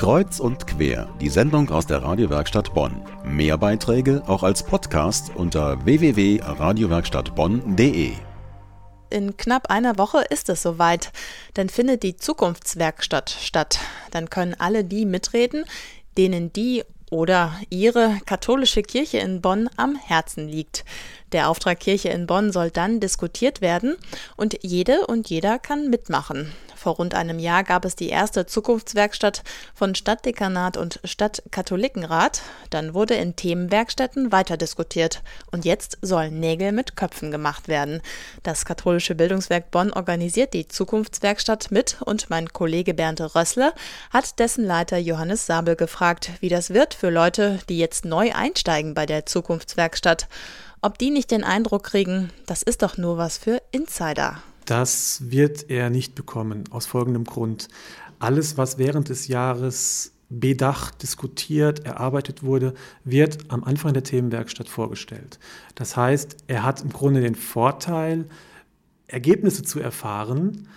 Kreuz und quer, die Sendung aus der Radiowerkstatt Bonn. Mehr Beiträge auch als Podcast unter www.radiowerkstattbonn.de. In knapp einer Woche ist es soweit. Dann findet die Zukunftswerkstatt statt. Dann können alle die mitreden, denen die oder ihre katholische Kirche in Bonn am Herzen liegt. Der Auftrag Kirche in Bonn soll dann diskutiert werden und jede und jeder kann mitmachen. Vor rund einem Jahr gab es die erste Zukunftswerkstatt von Stadtdekanat und Stadtkatholikenrat. Dann wurde in Themenwerkstätten weiter diskutiert. Und jetzt sollen Nägel mit Köpfen gemacht werden. Das katholische Bildungswerk Bonn organisiert die Zukunftswerkstatt mit und mein Kollege Bernd Rössle hat dessen Leiter Johannes Sabel gefragt, wie das wird für Leute, die jetzt neu einsteigen bei der Zukunftswerkstatt. Ob die nicht den Eindruck kriegen, das ist doch nur was für Insider. Das wird er nicht bekommen, aus folgendem Grund. Alles, was während des Jahres bedacht, diskutiert, erarbeitet wurde, wird am Anfang der Themenwerkstatt vorgestellt. Das heißt, er hat im Grunde den Vorteil, Ergebnisse zu erfahren,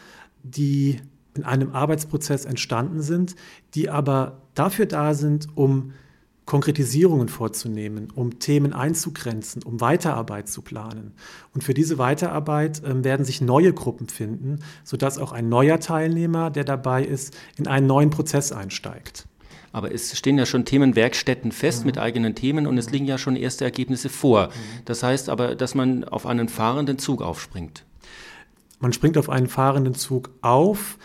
die in einem Arbeitsprozess entstanden sind, die aber dafür da sind, um Konkretisierungen vorzunehmen, um Themen einzugrenzen, um Weiterarbeit zu planen. Und für diese Weiterarbeit äh, werden sich neue Gruppen finden, sodass auch ein neuer Teilnehmer, der dabei ist, in einen neuen Prozess einsteigt. Aber es stehen ja schon Themenwerkstätten fest mhm. mit eigenen Themen und es liegen ja schon erste Ergebnisse vor. Mhm. Das heißt aber, dass man auf einen fahrenden Zug aufspringt. Man springt auf einen fahrenden Zug auf,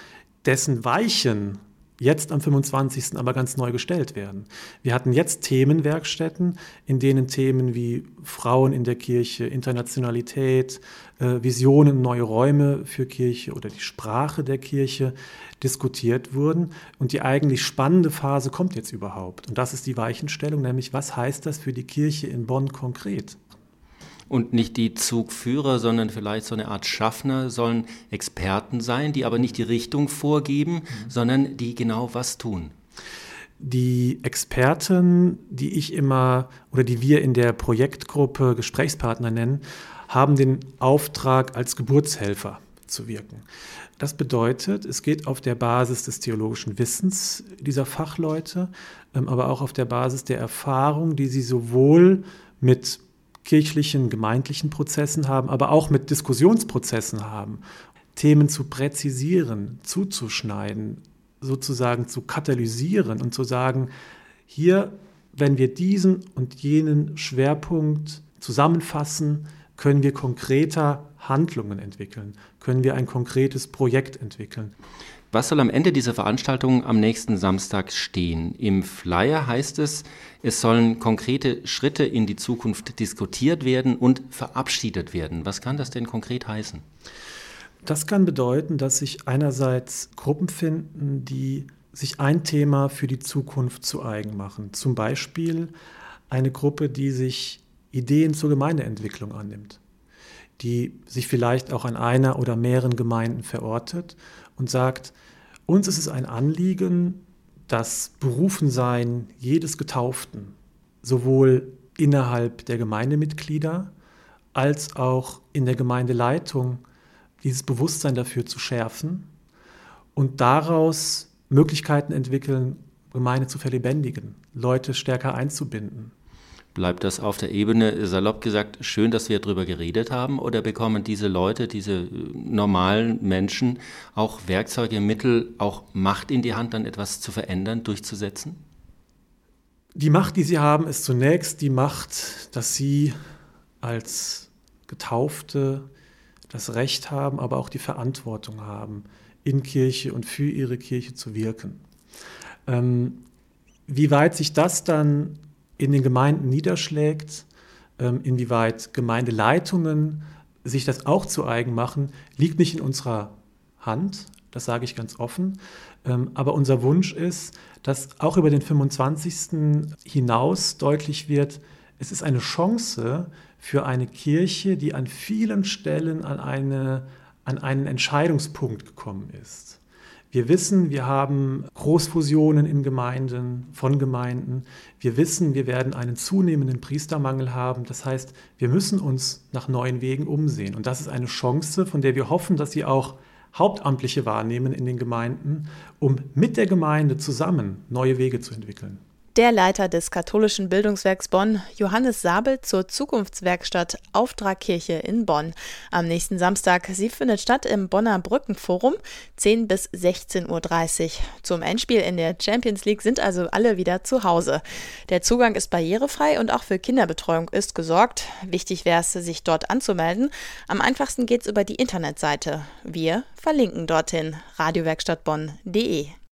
dessen Weichen jetzt am 25. aber ganz neu gestellt werden. Wir hatten jetzt Themenwerkstätten, in denen Themen wie Frauen in der Kirche, Internationalität, äh, Visionen, neue Räume für Kirche oder die Sprache der Kirche diskutiert wurden. Und die eigentlich spannende Phase kommt jetzt überhaupt. Und das ist die Weichenstellung, nämlich was heißt das für die Kirche in Bonn konkret? Und nicht die Zugführer, sondern vielleicht so eine Art Schaffner sollen Experten sein, die aber nicht die Richtung vorgeben, mhm. sondern die genau was tun. Die Experten, die ich immer oder die wir in der Projektgruppe Gesprächspartner nennen, haben den Auftrag, als Geburtshelfer zu wirken. Das bedeutet, es geht auf der Basis des theologischen Wissens dieser Fachleute, ähm, aber auch auf der Basis der Erfahrung, die sie sowohl mit kirchlichen, gemeindlichen Prozessen haben, aber auch mit Diskussionsprozessen haben. Themen zu präzisieren, zuzuschneiden, sozusagen zu katalysieren und zu sagen, hier, wenn wir diesen und jenen Schwerpunkt zusammenfassen, können wir konkreter Handlungen entwickeln, können wir ein konkretes Projekt entwickeln. Was soll am Ende dieser Veranstaltung am nächsten Samstag stehen? Im Flyer heißt es, es sollen konkrete Schritte in die Zukunft diskutiert werden und verabschiedet werden. Was kann das denn konkret heißen? Das kann bedeuten, dass sich einerseits Gruppen finden, die sich ein Thema für die Zukunft zu eigen machen. Zum Beispiel eine Gruppe, die sich Ideen zur Gemeindeentwicklung annimmt, die sich vielleicht auch an einer oder mehreren Gemeinden verortet und sagt, uns ist es ein Anliegen, das Berufensein jedes Getauften, sowohl innerhalb der Gemeindemitglieder als auch in der Gemeindeleitung, dieses Bewusstsein dafür zu schärfen und daraus Möglichkeiten entwickeln, Gemeinde zu verlebendigen, Leute stärker einzubinden. Bleibt das auf der Ebene, salopp gesagt, schön, dass wir darüber geredet haben? Oder bekommen diese Leute, diese äh, normalen Menschen auch Werkzeuge, Mittel, auch Macht in die Hand, dann etwas zu verändern, durchzusetzen? Die Macht, die sie haben, ist zunächst die Macht, dass sie als Getaufte das Recht haben, aber auch die Verantwortung haben, in Kirche und für ihre Kirche zu wirken. Ähm, wie weit sich das dann in den Gemeinden niederschlägt, ähm, inwieweit Gemeindeleitungen sich das auch zu eigen machen, liegt nicht in unserer Hand, das sage ich ganz offen. Ähm, aber unser Wunsch ist, dass auch über den 25. hinaus deutlich wird, es ist eine Chance für eine Kirche, die an vielen Stellen an, eine, an einen Entscheidungspunkt gekommen ist. Wir wissen, wir haben Großfusionen in Gemeinden, von Gemeinden. Wir wissen, wir werden einen zunehmenden Priestermangel haben. Das heißt, wir müssen uns nach neuen Wegen umsehen. Und das ist eine Chance, von der wir hoffen, dass sie auch Hauptamtliche wahrnehmen in den Gemeinden, um mit der Gemeinde zusammen neue Wege zu entwickeln. Der Leiter des katholischen Bildungswerks Bonn, Johannes Sabel, zur Zukunftswerkstatt Auftragkirche in Bonn. Am nächsten Samstag. Sie findet statt im Bonner Brückenforum, 10 bis 16.30 Uhr. Zum Endspiel in der Champions League sind also alle wieder zu Hause. Der Zugang ist barrierefrei und auch für Kinderbetreuung ist gesorgt. Wichtig wäre es, sich dort anzumelden. Am einfachsten geht es über die Internetseite. Wir verlinken dorthin radiowerkstattbonn.de.